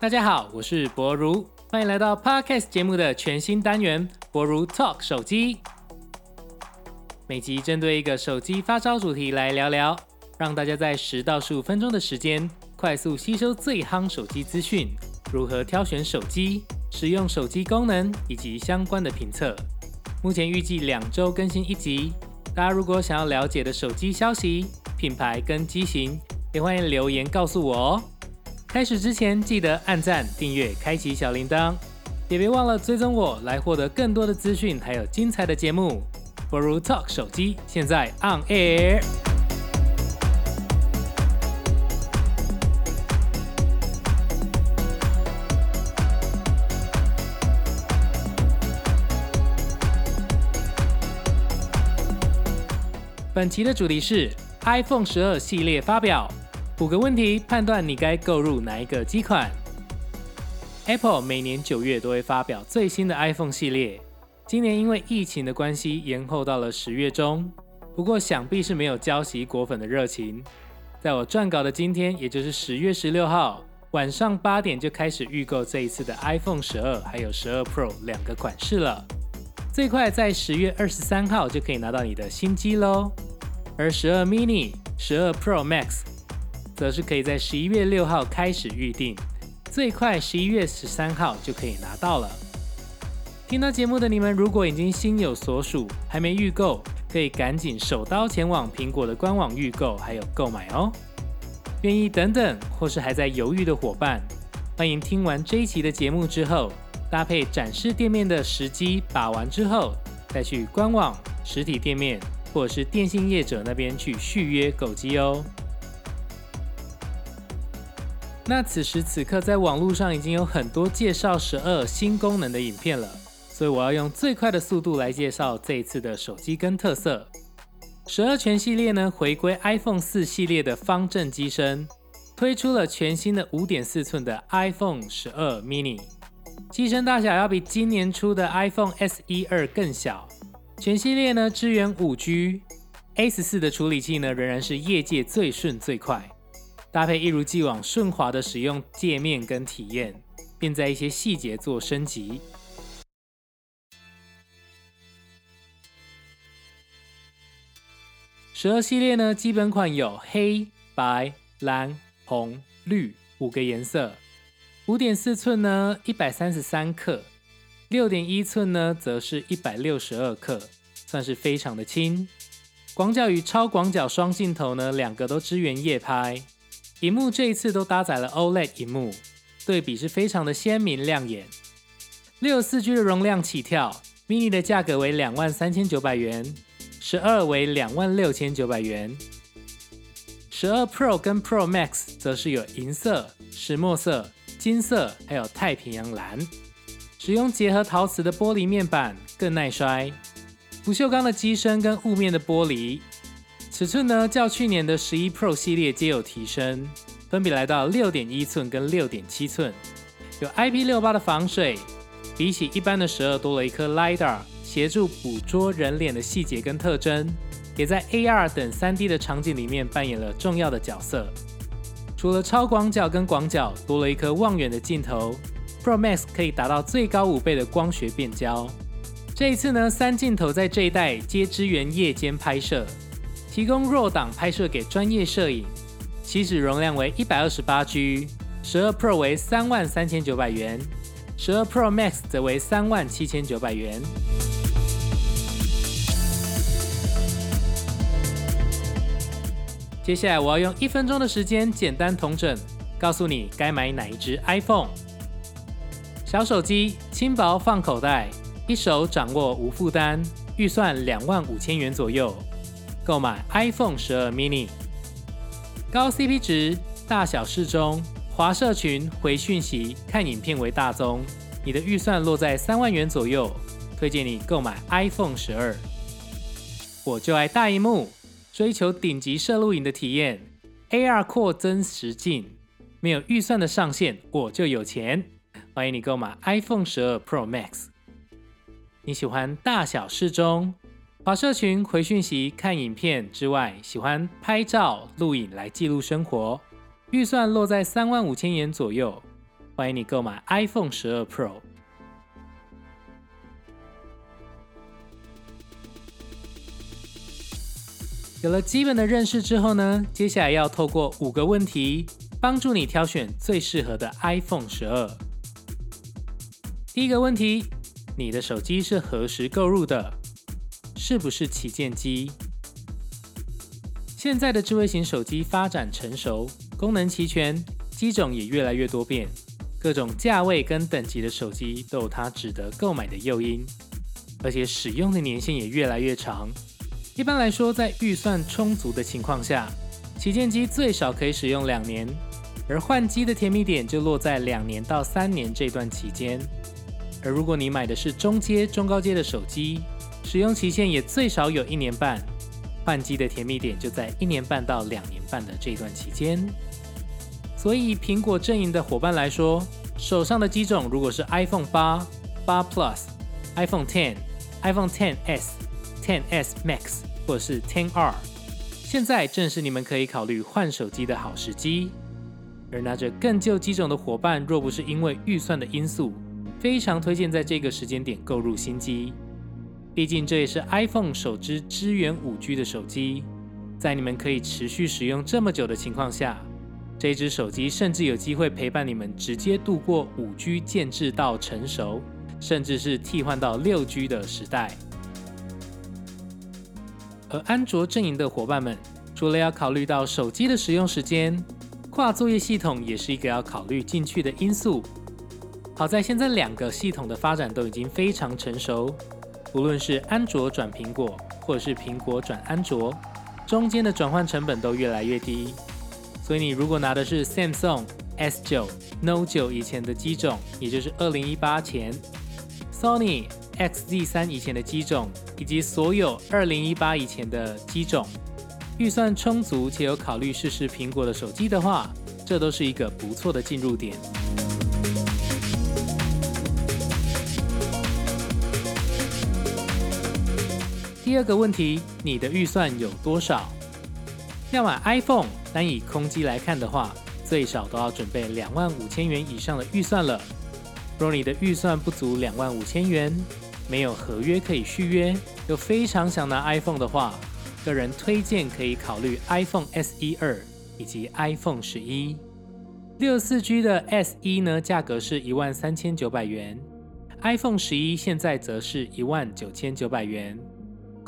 大家好，我是博如，欢迎来到 Podcast 节目的全新单元——博如 Talk 手机。每集针对一个手机发烧主题来聊聊，让大家在十到十五分钟的时间，快速吸收最夯手机资讯，如何挑选手机、使用手机功能以及相关的评测。目前预计两周更新一集，大家如果想要了解的手机消息、品牌跟机型，也欢迎留言告诉我哦。开始之前，记得按赞、订阅、开启小铃铛，也别忘了追踪我，来获得更多的资讯，还有精彩的节目。不如 Talk 手机现在 on air。本期的主题是 iPhone 十二系列发表。五个问题判断你该购入哪一个机款。Apple 每年九月都会发表最新的 iPhone 系列，今年因为疫情的关系延后到了十月中。不过想必是没有浇熄果粉的热情。在我撰稿的今天，也就是十月十六号晚上八点就开始预购这一次的 iPhone 十二还有十二 Pro 两个款式了。最快在十月二十三号就可以拿到你的新机喽。而十二 mini、十二 Pro Max。则是可以在十一月六号开始预定，最快十一月十三号就可以拿到了。听到节目的你们，如果已经心有所属，还没预购，可以赶紧手刀前往苹果的官网预购，还有购买哦。愿意等等，或是还在犹豫的伙伴，欢迎听完这一期的节目之后，搭配展示店面的时机把完之后，再去官网、实体店面或者是电信业者那边去续约购机哦。那此时此刻，在网络上已经有很多介绍十二新功能的影片了，所以我要用最快的速度来介绍这一次的手机跟特色。十二全系列呢，回归 iPhone 四系列的方正机身，推出了全新的五点四寸的 iPhone 十二 mini，机身大小要比今年出的 iPhone S e 二更小。全系列呢支援五 G，A 十四的处理器呢仍然是业界最顺最快。搭配一如既往顺滑的使用界面跟体验，并在一些细节做升级。十二系列呢，基本款有黑白蓝红绿五个颜色。五点四寸呢，一百三十三克；六点一寸呢，则是一百六十二克，算是非常的轻。广角与超广角双镜头呢，两个都支援夜拍。荧幕这一次都搭载了 OLED 荧幕，对比是非常的鲜明亮眼。六四 G 的容量起跳，mini 的价格为两万三千九百元，十二为两万六千九百元。十二 Pro 跟 Pro Max 则是有银色、石墨色、金色，还有太平洋蓝。使用结合陶瓷的玻璃面板，更耐摔。不锈钢的机身跟雾面的玻璃。尺寸呢，较去年的十一 Pro 系列皆有提升，分别来到六点一寸跟六点七寸，有 IP 六八的防水，比起一般的十二多了一颗 LiDAR，协助捕捉人脸的细节跟特征，也在 AR 等三 D 的场景里面扮演了重要的角色。除了超广角跟广角，多了一颗望远的镜头，Pro Max 可以达到最高五倍的光学变焦。这一次呢，三镜头在这一代皆支援夜间拍摄。提供弱档拍摄给专业摄影，起始容量为一百二十八 G，十二 Pro 为三万三千九百元，十二 Pro Max 则为三万七千九百元。接下来我要用一分钟的时间简单统整，告诉你该买哪一支 iPhone。小手机轻薄放口袋，一手掌握无负担，预算两万五千元左右。购买 iPhone 十二 mini，高 CP 值，大小适中，华社群、回讯息、看影片为大宗。你的预算落在三万元左右，推荐你购买 iPhone 十二。我就爱大荧幕，追求顶级摄录影的体验，AR 扩增实境，没有预算的上限，我就有钱。欢迎你购买 iPhone 十二 Pro Max。你喜欢大小适中？华社群回讯息、看影片之外，喜欢拍照、录影来记录生活，预算落在三万五千元左右。欢迎你购买 iPhone 十二 Pro。有了基本的认识之后呢，接下来要透过五个问题，帮助你挑选最适合的 iPhone 十二。第一个问题，你的手机是何时购入的？是不是旗舰机？现在的智慧型手机发展成熟，功能齐全，机种也越来越多变，各种价位跟等级的手机都有它值得购买的诱因，而且使用的年限也越来越长。一般来说，在预算充足的情况下，旗舰机最少可以使用两年，而换机的甜蜜点就落在两年到三年这段期间。而如果你买的是中阶、中高阶的手机，使用期限也最少有一年半，换机的甜蜜点就在一年半到两年半的这段期间。所以，苹果阵营的伙伴来说，手上的机种如果是 iPhone 八、八 Plus、iPhone Ten、iPhone Ten S、Ten S Max。或是 Ten R，现在正是你们可以考虑换手机的好时机。而拿着更旧机种的伙伴，若不是因为预算的因素，非常推荐在这个时间点购入新机。毕竟这也是 iPhone 首支支援 5G 的手机，在你们可以持续使用这么久的情况下，这支手机甚至有机会陪伴你们直接度过 5G 建制到成熟，甚至是替换到 6G 的时代。而安卓阵营的伙伴们，除了要考虑到手机的使用时间，跨作业系统也是一个要考虑进去的因素。好在现在两个系统的发展都已经非常成熟，无论是安卓转苹果，或者是苹果转安卓，中间的转换成本都越来越低。所以你如果拿的是 Samsung S9、Note 9以前的机种，也就是二零一八前，Sony。XZ 三以前的机种，以及所有二零一八以前的机种，预算充足且有考虑试试苹果的手机的话，这都是一个不错的进入点。第二个问题，你的预算有多少？要买 iPhone，单以空机来看的话，最少都要准备两万五千元以上的预算了。若你的预算不足两万五千元，没有合约可以续约，又非常想拿 iPhone 的话，个人推荐可以考虑 iPhone SE 二以及 iPhone 十一。六四 G 的 SE 呢，价格是一万三千九百元，iPhone 十一现在则是一万九千九百元。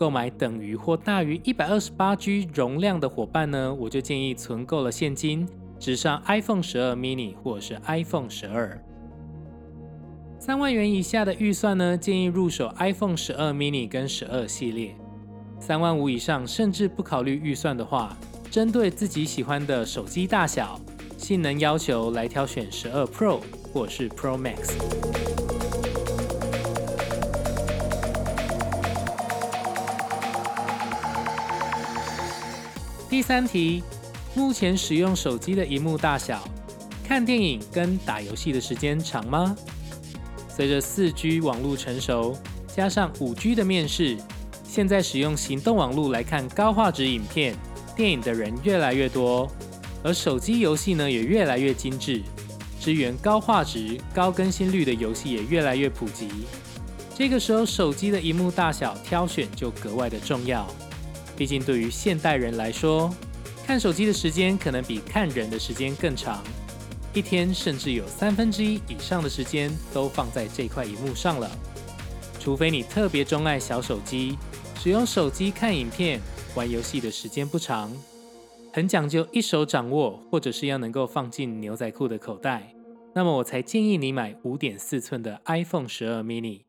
购买等于或大于一百二十八 G 容量的伙伴呢，我就建议存够了现金，直上 iPhone 十二 mini 或者是 iPhone 十二。三万元以下的预算呢，建议入手 iPhone 十二 mini 跟十二系列。三万五以上，甚至不考虑预算的话，针对自己喜欢的手机大小、性能要求来挑选十二 Pro 或是 Pro Max。第三题，目前使用手机的荧幕大小，看电影跟打游戏的时间长吗？随着四 G 网络成熟，加上五 G 的面世，现在使用行动网络来看高画质影片、电影的人越来越多，而手机游戏呢也越来越精致，支援高画质、高更新率的游戏也越来越普及。这个时候，手机的荧幕大小挑选就格外的重要。毕竟对于现代人来说，看手机的时间可能比看人的时间更长。一天甚至有三分之一以上的时间都放在这块荧幕上了，除非你特别钟爱小手机，使用手机看影片、玩游戏的时间不长，很讲究一手掌握，或者是要能够放进牛仔裤的口袋，那么我才建议你买五点四寸的 iPhone 十二 mini，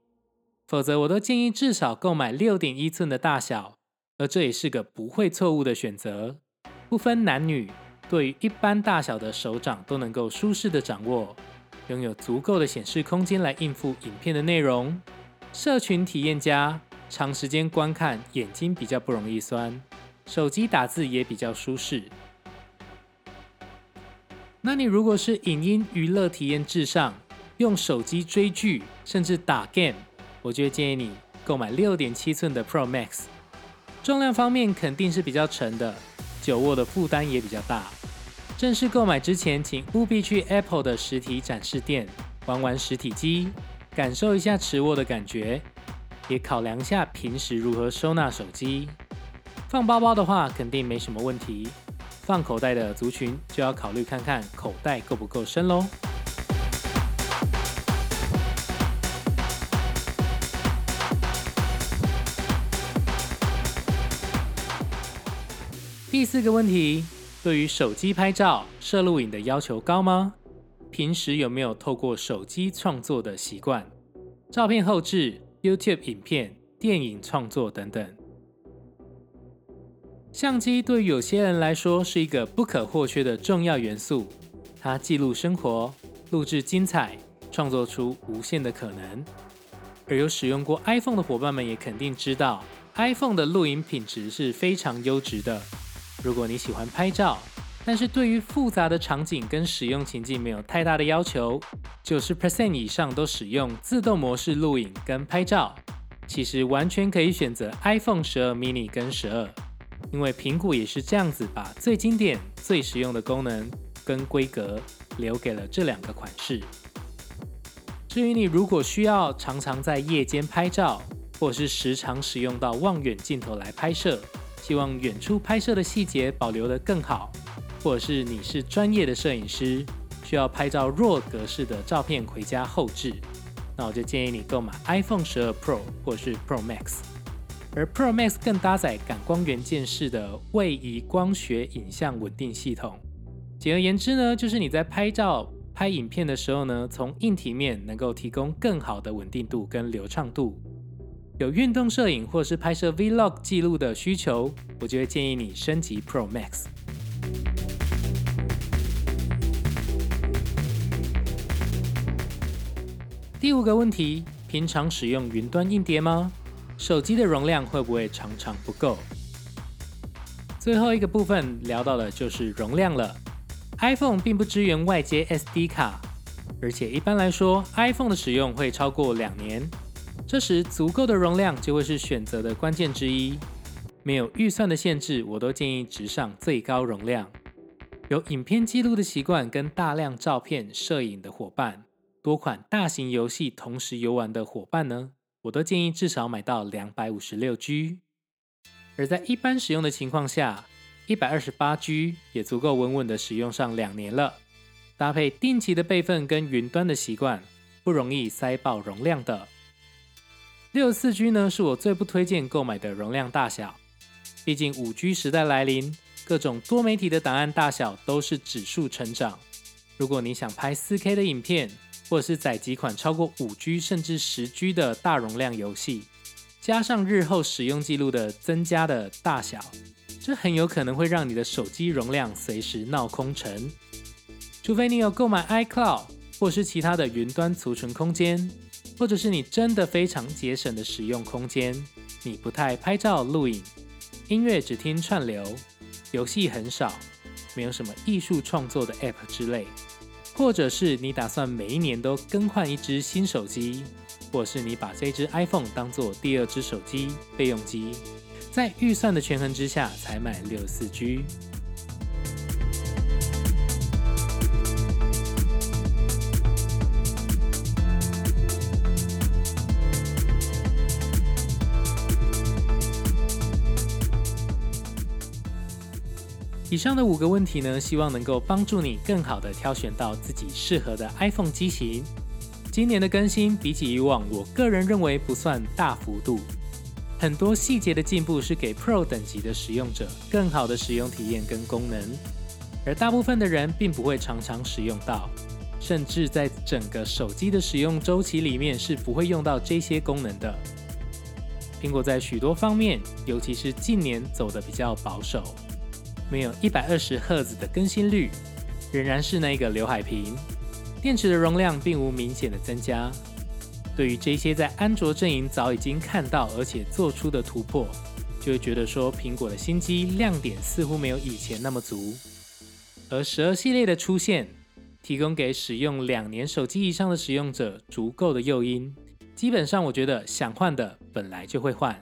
否则我都建议至少购买六点一寸的大小，而这也是个不会错误的选择，不分男女。对于一般大小的手掌都能够舒适的掌握，拥有足够的显示空间来应付影片的内容。社群体验家，长时间观看眼睛比较不容易酸，手机打字也比较舒适。那你如果是影音娱乐体验至上，用手机追剧甚至打 game，我就会建议你购买六点七寸的 Pro Max。重量方面肯定是比较沉的，久握的负担也比较大。正式购买之前，请务必去 Apple 的实体展示店玩玩实体机，感受一下持握的感觉，也考量一下平时如何收纳手机。放包包的话，肯定没什么问题；放口袋的族群，就要考虑看看口袋够不够深喽。第四个问题。对于手机拍照、摄录影的要求高吗？平时有没有透过手机创作的习惯？照片后置、YouTube 影片、电影创作等等。相机对于有些人来说是一个不可或缺的重要元素，它记录生活、录制精彩、创作出无限的可能。而有使用过 iPhone 的伙伴们也肯定知道，iPhone 的录影品质是非常优质的。如果你喜欢拍照，但是对于复杂的场景跟使用情境没有太大的要求，九十 percent 以上都使用自动模式录影跟拍照，其实完全可以选择 iPhone 十二 mini 跟十二，因为苹果也是这样子把最经典、最实用的功能跟规格留给了这两个款式。至于你如果需要常常在夜间拍照，或是时常使用到望远镜头来拍摄。希望远处拍摄的细节保留得更好，或者是你是专业的摄影师，需要拍照弱格式的照片回家后置，那我就建议你购买 iPhone 十二 Pro 或是 Pro Max，而 Pro Max 更搭载感光元件式的位移光学影像稳定系统。简而言之呢，就是你在拍照、拍影片的时候呢，从硬体面能够提供更好的稳定度跟流畅度。有运动摄影或是拍摄 Vlog 记录的需求，我就会建议你升级 Pro Max。第五个问题：平常使用云端硬碟吗？手机的容量会不会常常不够？最后一个部分聊到的就是容量了。iPhone 并不支援外接 SD 卡，而且一般来说，iPhone 的使用会超过两年。这时，足够的容量就会是选择的关键之一。没有预算的限制，我都建议直上最高容量。有影片记录的习惯跟大量照片摄影的伙伴，多款大型游戏同时游玩的伙伴呢，我都建议至少买到两百五十六 G。而在一般使用的情况下，一百二十八 G 也足够稳稳的使用上两年了。搭配定期的备份跟云端的习惯，不容易塞爆容量的。六四 G 呢，是我最不推荐购买的容量大小。毕竟五 G 时代来临，各种多媒体的档案大小都是指数成长。如果你想拍四 K 的影片，或者是载几款超过五 G 甚至十 G 的大容量游戏，加上日后使用记录的增加的大小，这很有可能会让你的手机容量随时闹空城。除非你有购买 iCloud 或是其他的云端储存空间。或者是你真的非常节省的使用空间，你不太拍照录影，音乐只听串流，游戏很少，没有什么艺术创作的 App 之类，或者是你打算每一年都更换一只新手机，或是你把这只 iPhone 当做第二只手机备用机，在预算的权衡之下才买六四 G。以上的五个问题呢，希望能够帮助你更好的挑选到自己适合的 iPhone 机型。今年的更新比起以往，我个人认为不算大幅度，很多细节的进步是给 Pro 等级的使用者更好的使用体验跟功能，而大部分的人并不会常常使用到，甚至在整个手机的使用周期里面是不会用到这些功能的。苹果在许多方面，尤其是近年走的比较保守。没有一百二十赫兹的更新率，仍然是那个刘海屏，电池的容量并无明显的增加。对于这些在安卓阵营早已经看到而且做出的突破，就会觉得说苹果的新机亮点似乎没有以前那么足。而十二系列的出现，提供给使用两年手机以上的使用者足够的诱因，基本上我觉得想换的本来就会换。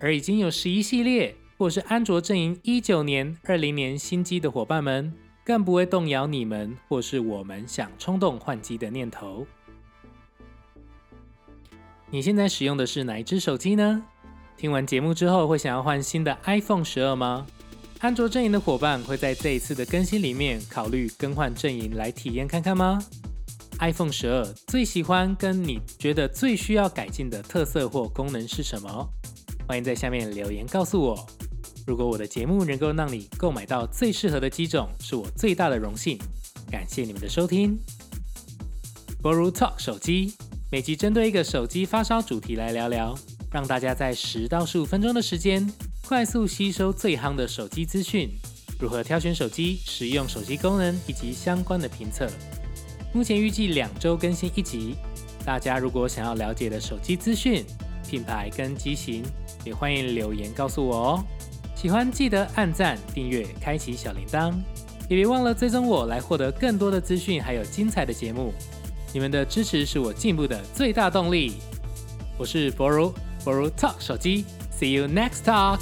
而已经有十一系列。或是安卓阵营一九年、二零年新机的伙伴们，更不会动摇你们或是我们想冲动换机的念头。你现在使用的是哪一只手机呢？听完节目之后，会想要换新的 iPhone 十二吗？安卓阵营的伙伴会在这一次的更新里面考虑更换阵营来体验看看吗？iPhone 十二最喜欢跟你觉得最需要改进的特色或功能是什么？欢迎在下面留言告诉我。如果我的节目能够让你购买到最适合的机种，是我最大的荣幸。感谢你们的收听。Boru Talk 手机每集针对一个手机发烧主题来聊聊，让大家在十到十五分钟的时间。快速吸收最夯的手机资讯，如何挑选手机、使用手机功能以及相关的评测。目前预计两周更新一集。大家如果想要了解的手机资讯、品牌跟机型，也欢迎留言告诉我哦。喜欢记得按赞、订阅、开启小铃铛，也别忘了追踪我来获得更多的资讯，还有精彩的节目。你们的支持是我进步的最大动力。我是博如，博如 Talk 手机。See you next talk.